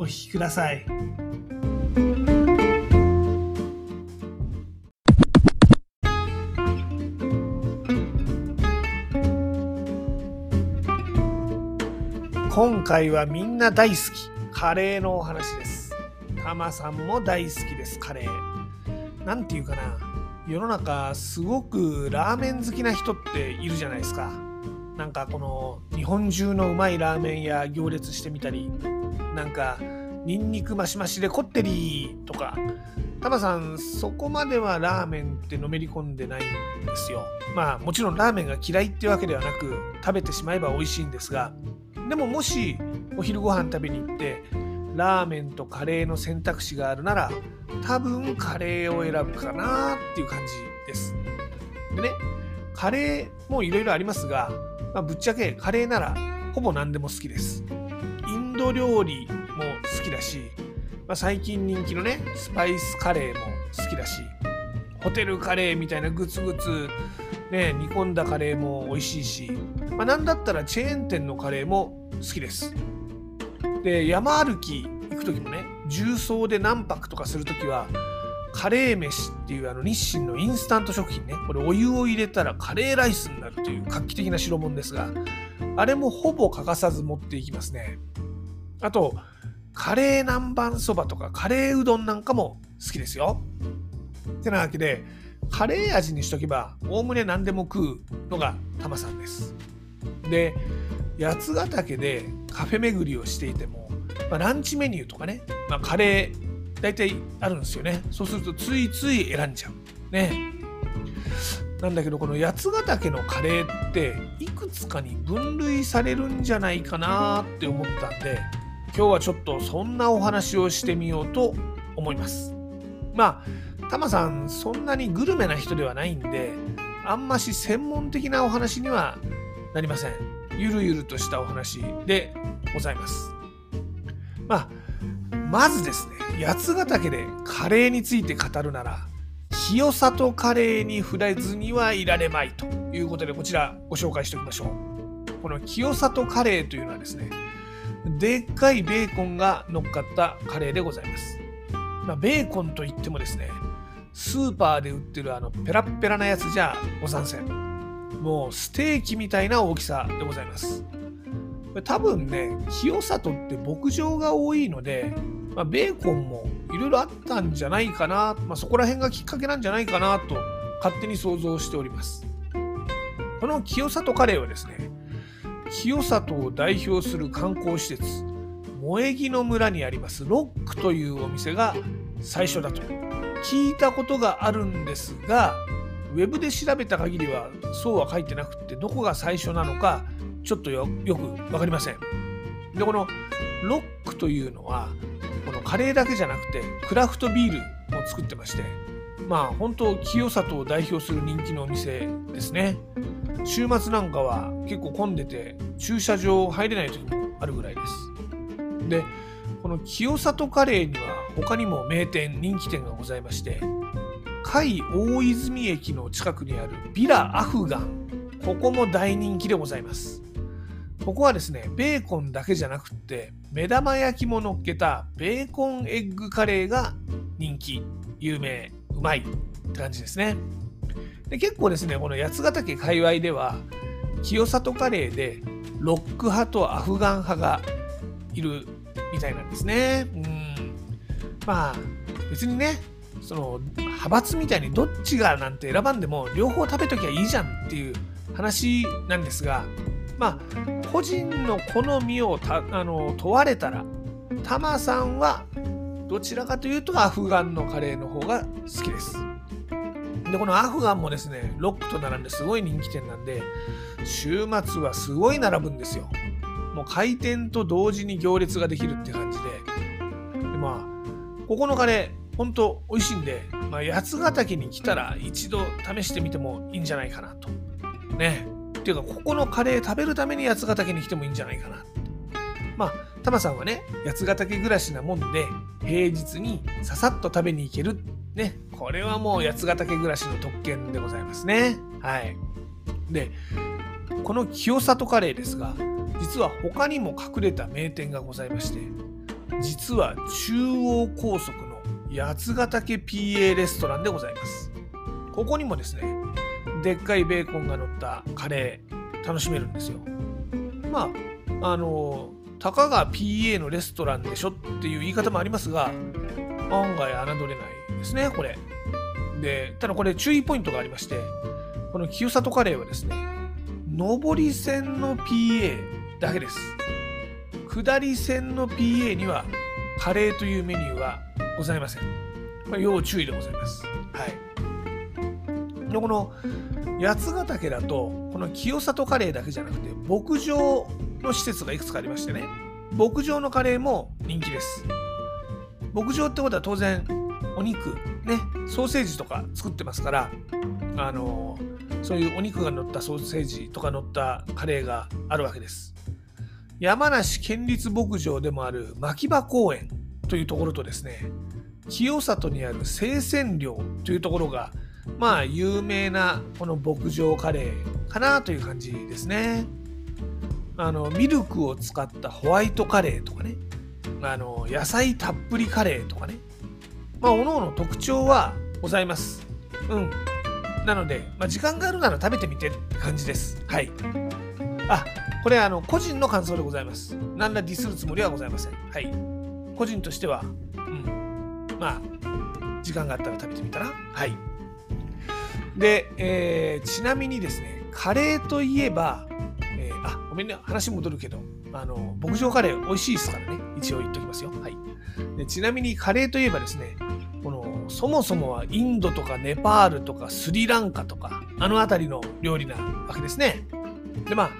お聞きください。今回はみんな大好き。カレーのお話です。タマさんも大好きです。カレー。なんていうかな。世の中すごくラーメン好きな人っているじゃないですか。なんかこの日本中のうまいラーメン屋行列してみたりなんかニンニクマシマシでこってりとかタマさんそこまではラーメンってのめり込んでないんですよまあもちろんラーメンが嫌いってわけではなく食べてしまえば美味しいんですがでももしお昼ご飯食べに行ってラーメンとカレーの選択肢があるなら多分カレーを選ぶかなっていう感じです。でねカレーもいろいろありますが、まあ、ぶっちゃけカレーならほぼ何でも好きです。インド料理好きだし、まあ、最近人気のねスパイスカレーも好きだしホテルカレーみたいなグツグツね煮込んだカレーも美味しいし、まあ、なんだったらチェーン店のカレーも好きです。で山歩き行く時もね重曹で何泊とかする時はカレー飯っていうあの日清のインスタント食品ねこれお湯を入れたらカレーライスになるという画期的な代物ですがあれもほぼ欠かさず持っていきますねあとカレー南蛮そばとかカレーうどんなんかも好きですよ。ってなわけでカレー味にしとけばおおむね何でも食うのがタマさんです。で八ヶ岳でカフェ巡りをしていても、まあ、ランチメニューとかね、まあ、カレー大体あるんですよね。そうするとついつい選んじゃう。ね。なんだけどこの八ヶ岳のカレーっていくつかに分類されるんじゃないかなって思ったんで今日はちょっとそんなお話をしてみようと思いますまあタマさんそんなにグルメな人ではないんであんまし専門的なお話にはなりませんゆるゆるとしたお話でございます。まあ、まずですね、八ヶ岳でカレーについて語るなら、清里カレーに触れずにはいられまいということで、こちらご紹介しておきましょう。この清里カレーというのはですね、でっかいベーコンが乗っかったカレーでございます。まあ、ベーコンといってもですね、スーパーで売ってるあのペラッペラなやつじゃござんせん。もうステーキみたいな大きさでございます。多分ね、清里って牧場が多いので、まあ、ベーコンもいろいろあったんじゃないかな、まあ、そこら辺がきっかけなんじゃないかなと勝手に想像しております。この清里カレーはですね、清里を代表する観光施設、萌木の村にありますロックというお店が最初だと聞いたことがあるんですが、ウェブで調べた限りはそうは書いてなくてどこが最初なのかちょっとよく分かりません。でこのロックというのはこのカレーだけじゃなくてクラフトビールも作ってましてまあ本当清里を代表する人気のお店ですね。週末なんかは結構混んでて駐車場入れない時もあるぐらいです。でこの清里カレーには他にも名店人気店がございまして海大泉駅の近くにあるビラアフガン。ここも大人気でございます。ここはですねベーコンだけじゃなくって目玉焼きも乗っけたベーコンエッグカレーが人気。有名。うまい。って感じですね。で結構ですねこの八ヶ岳界隈では清里カレーでロック派とアフガン派がいるみたいなんですねうんまあ別にねその派閥みたいにどっちがなんて選ばんでも両方食べときゃいいじゃんっていう話なんですがまあ個人の好みをたあの問われたらタマさんはどちらかというとアフガンのカレーの方が好きです。でこのアフガンもですねロックと並んですごい人気店なんで週末はすごい並ぶんですよ。もう開店と同時に行列ができるって感じででまあここのカレー、ほんと美味しいんで、まあ、八ヶ岳に来たら一度試してみてもいいんじゃないかなと。ね。っていうか、ここのカレー食べるために八ヶ岳に来てもいいんじゃないかな。まあ、タマさんはね、八ヶ岳暮らしなもんで、平日にささっと食べに行けるっ。ね。これはもう八ヶ岳暮らしの特権でございますね。はい。で、この清里カレーですが、実は他にも隠れた名店がございまして、実は中央高速の八ヶ岳 PA レストランでございます。ここにもですね、でっかいベーコンが乗ったカレー楽しめるんですよ。まあ、あの、たかが PA のレストランでしょっていう言い方もありますが、案外侮れないですね、これ。で、ただこれ注意ポイントがありまして、この清里カレーはですね、上り線の PA だけです。下り線の PA にはカレーというメニューはございません。まあ、要注意でございます。はい。で、この八ヶ岳だと、この清里カレーだけじゃなくて、牧場の施設がいくつかありましてね、牧場のカレーも人気です。牧場ってことは当然、お肉、ね、ソーセージとか作ってますから、あのそういうお肉が乗ったソーセージとか乗ったカレーがあるわけです。山梨県立牧場でもある牧場公園というところとですね清里にある生鮮寮というところがまあ有名なこの牧場カレーかなという感じですねあのミルクを使ったホワイトカレーとかねあの野菜たっぷりカレーとかねまあ各々特徴はございます。うん。なので、まあ、時間があるなら食べてみてって感じです。はい。あこれあの個人の感想でございます。何らディスるつもりはございません。はい。個人としては、うん、まあ、時間があったら食べてみたら。はい。で、えー、ちなみにですね、カレーといえば、えー、あ、ごめんね、話戻るけど、あの、牧場カレー美味しいですからね、一応言っときますよ。はい。でちなみにカレーといえばですね、そもそもはインドとかネパールとかスリランカとかあの辺りの料理なわけですね。でまあ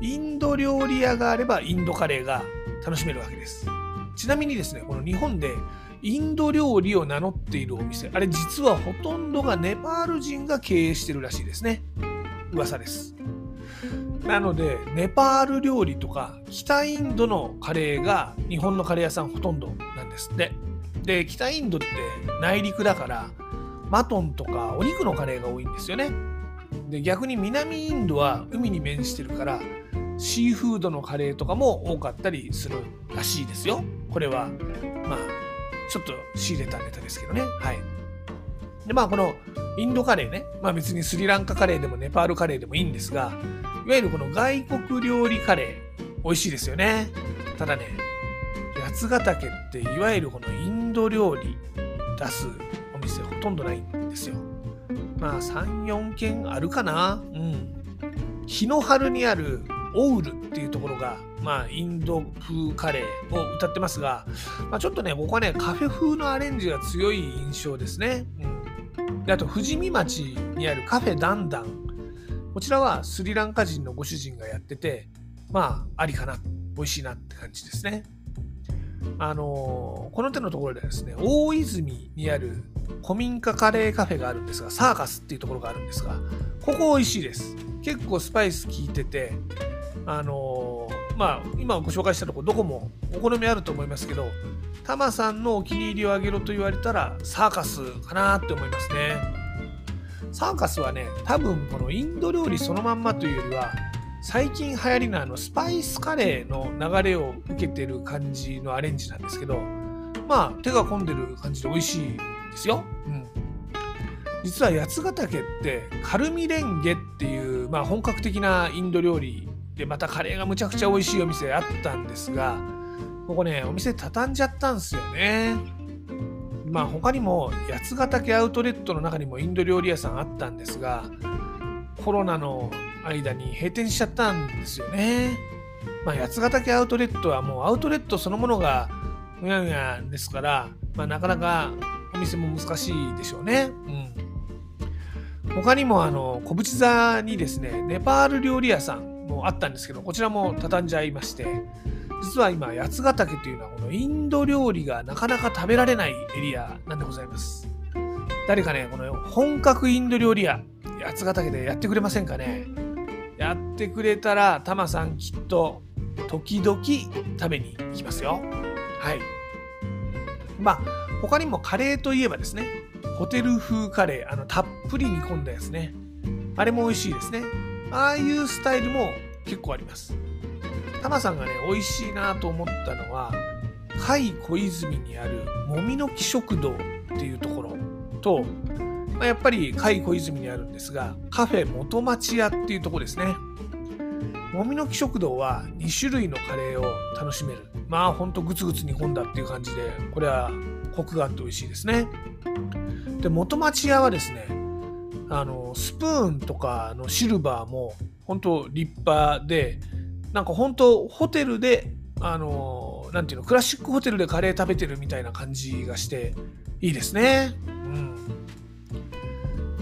インド料理屋があればインドカレーが楽しめるわけです。ちなみにですね、この日本でインド料理を名乗っているお店、あれ実はほとんどがネパール人が経営してるらしいですね。噂です。なので、ネパール料理とか北インドのカレーが日本のカレー屋さんほとんどなんですって。で、北インドって内陸だから、マトンとかお肉のカレーが多いんですよね。で、逆に南インドは海に面してるから、シーフードのカレーとかも多かったりするらしいですよ。これは、まあ、ちょっと仕入れたネタですけどね。はい。で、まあ、このインドカレーね、まあ別にスリランカカレーでもネパールカレーでもいいんですが、いわゆるこの外国料理カレー、美味しいですよね。ただね、八ヶ岳っていわゆるこのインド料理出すお店ほとんどないんですよ。まあ3、4軒あるかな。うん。日の春にあるオウルっていうところが、まあ、インド風カレーを歌ってますが、まあ、ちょっとね、僕はね、カフェ風のアレンジが強い印象ですね。うん、であと、富士見町にあるカフェダンダン。こちらはスリランカ人のご主人がやってて、まあ、ありかな、美味しいなって感じですね。あの、この手のところでですね、大泉にある古民家カレーカフェがあるんですが、サーカスっていうところがあるんですが、ここ美味しいです。結構スパイス効いてて、あの、まあ、今ご紹介したとこどこもお好みあると思いますけどタマさんのお気に入りをあげろと言われたらサーカスかなって思いますねサーカスはね多分このインド料理そのまんまというよりは最近流行りのあのスパイスカレーの流れを受けてる感じのアレンジなんですけどまあ手が込んでる感じで美味しいですよ、うん、実は八ヶ岳ってカルミレンゲっていう、まあ、本格的なインド料理でまたカレーがむちゃくちゃ美味しいお店あったんですがここねお店畳んじゃったんですよね。まあ他にも八ヶ岳アウトレットの中にもインド料理屋さんあったんですがコロナの間に閉店しちゃったんですよね。まあ八ヶ岳アウトレットはもうアウトレットそのものがうやうやですから、まあ、なかなかお店も難しいでしょうね。うん、他にもあの小淵座にですねネパール料理屋さんもあったんですけど、こちらも畳んじゃいまして、実は今八ヶ岳というのはこのインド料理がなかなか食べられないエリアなんでございます。誰かねこの本格インド料理屋八ヶ岳でやってくれませんかねやってくれたらタマさんきっと時々食べに行きますよ。はい。まあ他にもカレーといえばですねホテル風カレーあのたっぷり煮込んだやつね。あれも美味しいですね。ああいうスタイルも結構あります。タマさんがね美味しいなと思ったのは甲斐小泉にあるもみの木食堂っていうところと、まあ、やっぱり甲斐小泉にあるんですがカフェ元町屋っていうとこですね。もみの木食堂は2種類のカレーを楽しめる。まあほんとグツグツ煮込んだっていう感じでこれはコクがあって美味しいですね。で元町屋はですねあのスプーンとかのシルバーも本当立派でなんか本当ホテルであのなんていうのクラシックホテルでカレー食べてるみたいな感じがしていいですね。うん。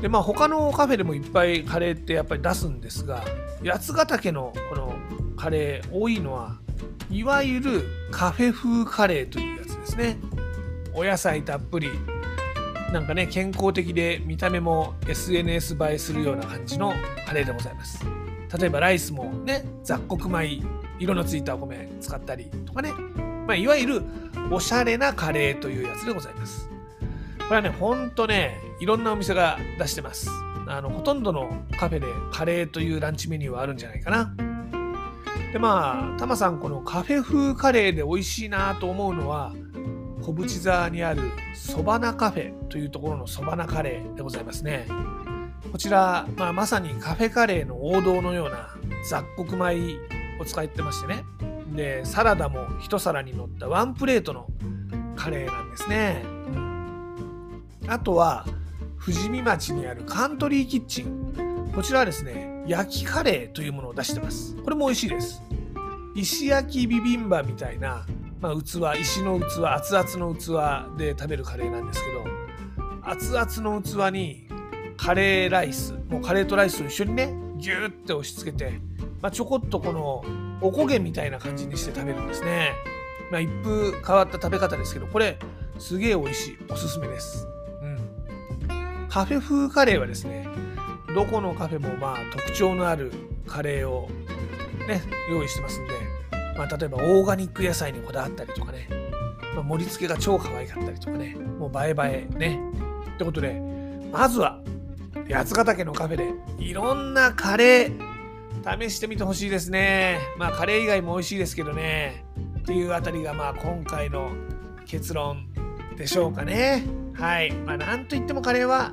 でまあ他のカフェでもいっぱいカレーってやっぱり出すんですが八ヶ岳のこのカレー多いのはいわゆるカフェ風カレーというやつですね。お野菜たっぷり。なんかね健康的で見た目も SNS 映えするような感じのカレーでございます。例えばライスもね雑穀米色のついたお米使ったりとかね、まあ、いわゆるおしゃれなカレーというやつでございます。これはねほんとねいろんなお店が出してますあのほとんどのカフェでカレーというランチメニューはあるんじゃないかなでまあタマさんこのカフェ風カレーで美味しいなと思うのは小淵沢にあるそばなカフェというところのそばなカレーでございますね。こちら、まあ、まさにカフェカレーの王道のような雑穀米を使ってましてね。で、サラダも一皿に乗ったワンプレートのカレーなんですね。あとは、富士見町にあるカントリーキッチン。こちらはですね、焼きカレーというものを出してます。これも美味しいです。石焼きビビンバみたいなまあ、器石の器熱々の器で食べるカレーなんですけど熱々の器にカレーライスもうカレーとライスと一緒にねギューって押し付けて、まあ、ちょこっとこのおこげみたいな感じにして食べるんですね、まあ、一風変わった食べ方ですけどこれすげえ美味しいおすすめです、カフェ風カレーはですねどこのカフェもまあ特徴のあるカレーをね用意してますんでまあ、例えばオーガニック野菜にこだわったりとかね、まあ、盛り付けが超可愛かったりとかね、もう映え映えね。ってことで、まずは八ヶ岳のカフェでいろんなカレー試してみてほしいですね。まあカレー以外も美味しいですけどね。っていうあたりがまあ今回の結論でしょうかね。はい。まあなんといってもカレーは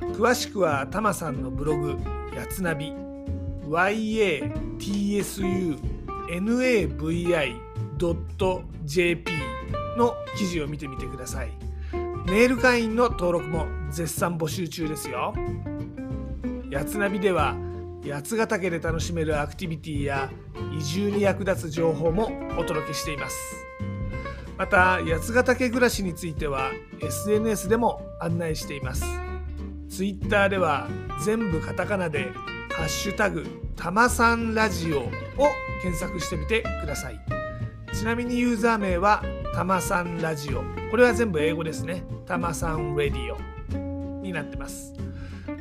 詳しくはタマさんのブログ、やつナビ、yatsunavi.jp の記事を見てみてください。メール会員の登録も絶賛募集中ですよ。やつナビでは八ヶ岳で楽しめるアクティビティや移住に役立つ情報もお届けしています。また八ヶ岳暮らしについては SNS でも案内しています。Twitter では全部カタカナで「ハッシュタグたまさんラジオ」を検索してみてください。ちなみにユーザー名はたまさんラジオ。これは全部英語ですね。たまさんラディオになってます。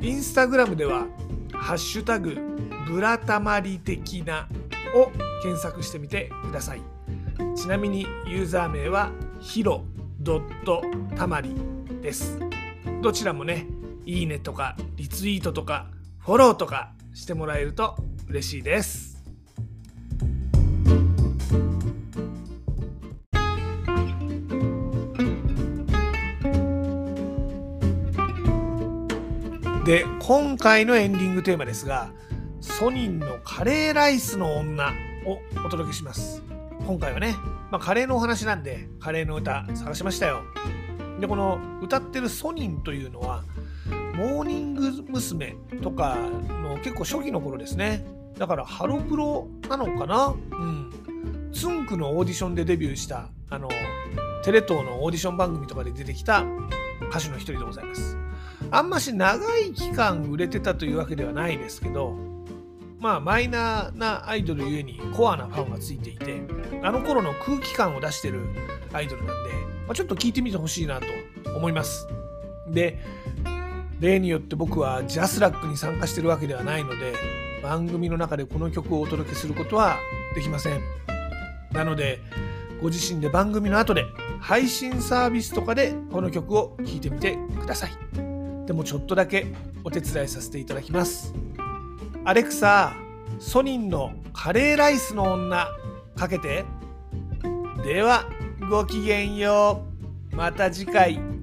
インスタグラムでは、ハッシュタグ、ブラタマリ的なを検索してみてください。ちなみにユーザー名はヒロたまりです。どちらもね、いいねとかリツイートとかフォローとかしてもらえると嬉しいです。で今回のエンディングテーマですがソニンのカレーライスの女をお届けします今回はね、まあ、カレーのお話なんでカレーの歌探しましたよでこの歌ってるソニンというのはモーニング娘。とかの結構初期の頃ですね。だからハロプロなのかな？うん。つんくのオーディションでデビューしたあのテレ東のオーディション番組とかで出てきた歌手の一人でございます。あんまし長い期間売れてたというわけではないですけどまあマイナーなアイドルゆえにコアなファンがついていてあの頃の空気感を出してるアイドルなんで、まあ、ちょっと聞いてみてほしいなと思います。で例によって僕はジャスラックに参加してるわけではないので番組の中でこの曲をお届けすることはできません。なのでご自身で番組の後で配信サービスとかでこの曲を聴いてみてください。でもちょっとだけお手伝いさせていただきます。アレクサソニンのカレーライスの女かけて。ではごきげんよう。また次回。